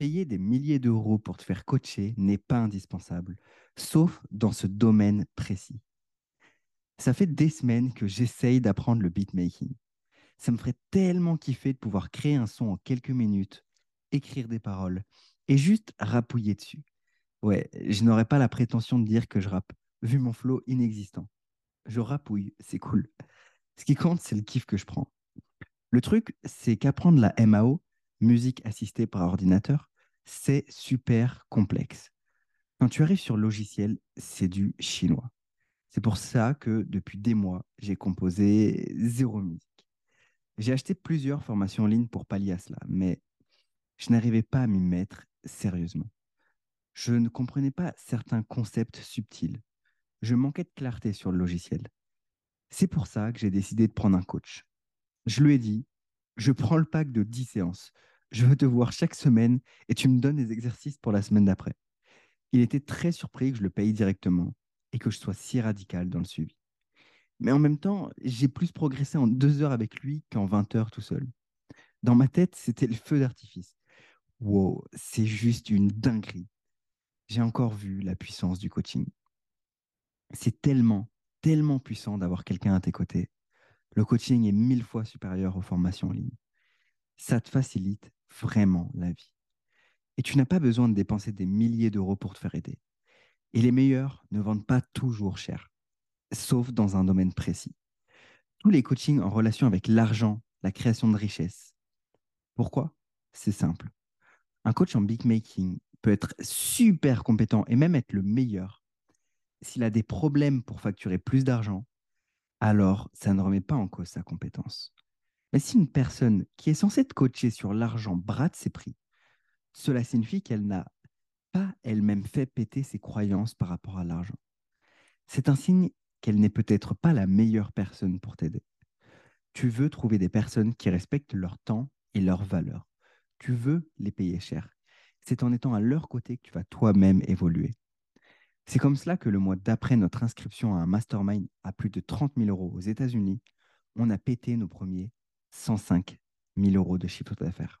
Payer des milliers d'euros pour te faire coacher n'est pas indispensable, sauf dans ce domaine précis. Ça fait des semaines que j'essaye d'apprendre le beatmaking. Ça me ferait tellement kiffer de pouvoir créer un son en quelques minutes, écrire des paroles et juste rapouiller dessus. Ouais, je n'aurais pas la prétention de dire que je rappe, vu mon flow inexistant. Je rapouille, c'est cool. Ce qui compte, c'est le kiff que je prends. Le truc, c'est qu'apprendre la MAO, musique assistée par ordinateur, c'est super complexe. Quand tu arrives sur le logiciel, c'est du chinois. C'est pour ça que depuis des mois, j'ai composé zéro musique. J'ai acheté plusieurs formations en ligne pour pallier à cela, mais je n'arrivais pas à m'y mettre sérieusement. Je ne comprenais pas certains concepts subtils. Je manquais de clarté sur le logiciel. C'est pour ça que j'ai décidé de prendre un coach. Je lui ai dit, je prends le pack de 10 séances. Je veux te voir chaque semaine et tu me donnes des exercices pour la semaine d'après. Il était très surpris que je le paye directement et que je sois si radical dans le suivi. Mais en même temps, j'ai plus progressé en deux heures avec lui qu'en 20 heures tout seul. Dans ma tête, c'était le feu d'artifice. Wow, c'est juste une dinguerie. J'ai encore vu la puissance du coaching. C'est tellement, tellement puissant d'avoir quelqu'un à tes côtés. Le coaching est mille fois supérieur aux formations en ligne. Ça te facilite vraiment la vie. Et tu n'as pas besoin de dépenser des milliers d'euros pour te faire aider. Et les meilleurs ne vendent pas toujours cher, sauf dans un domaine précis. Tous les coachings en relation avec l'argent, la création de richesse. Pourquoi? C'est simple. Un coach en big making peut être super compétent et même être le meilleur. S'il a des problèmes pour facturer plus d'argent, alors ça ne remet pas en cause sa compétence. Mais si une personne qui est censée te coacher sur l'argent brade ses prix, cela signifie qu'elle n'a pas elle-même fait péter ses croyances par rapport à l'argent. C'est un signe qu'elle n'est peut-être pas la meilleure personne pour t'aider. Tu veux trouver des personnes qui respectent leur temps et leurs valeurs. Tu veux les payer cher. C'est en étant à leur côté que tu vas toi-même évoluer. C'est comme cela que le mois d'après notre inscription à un mastermind à plus de 30 000 euros aux États-Unis, on a pété nos premiers 105 000 euros de chiffre d'affaires.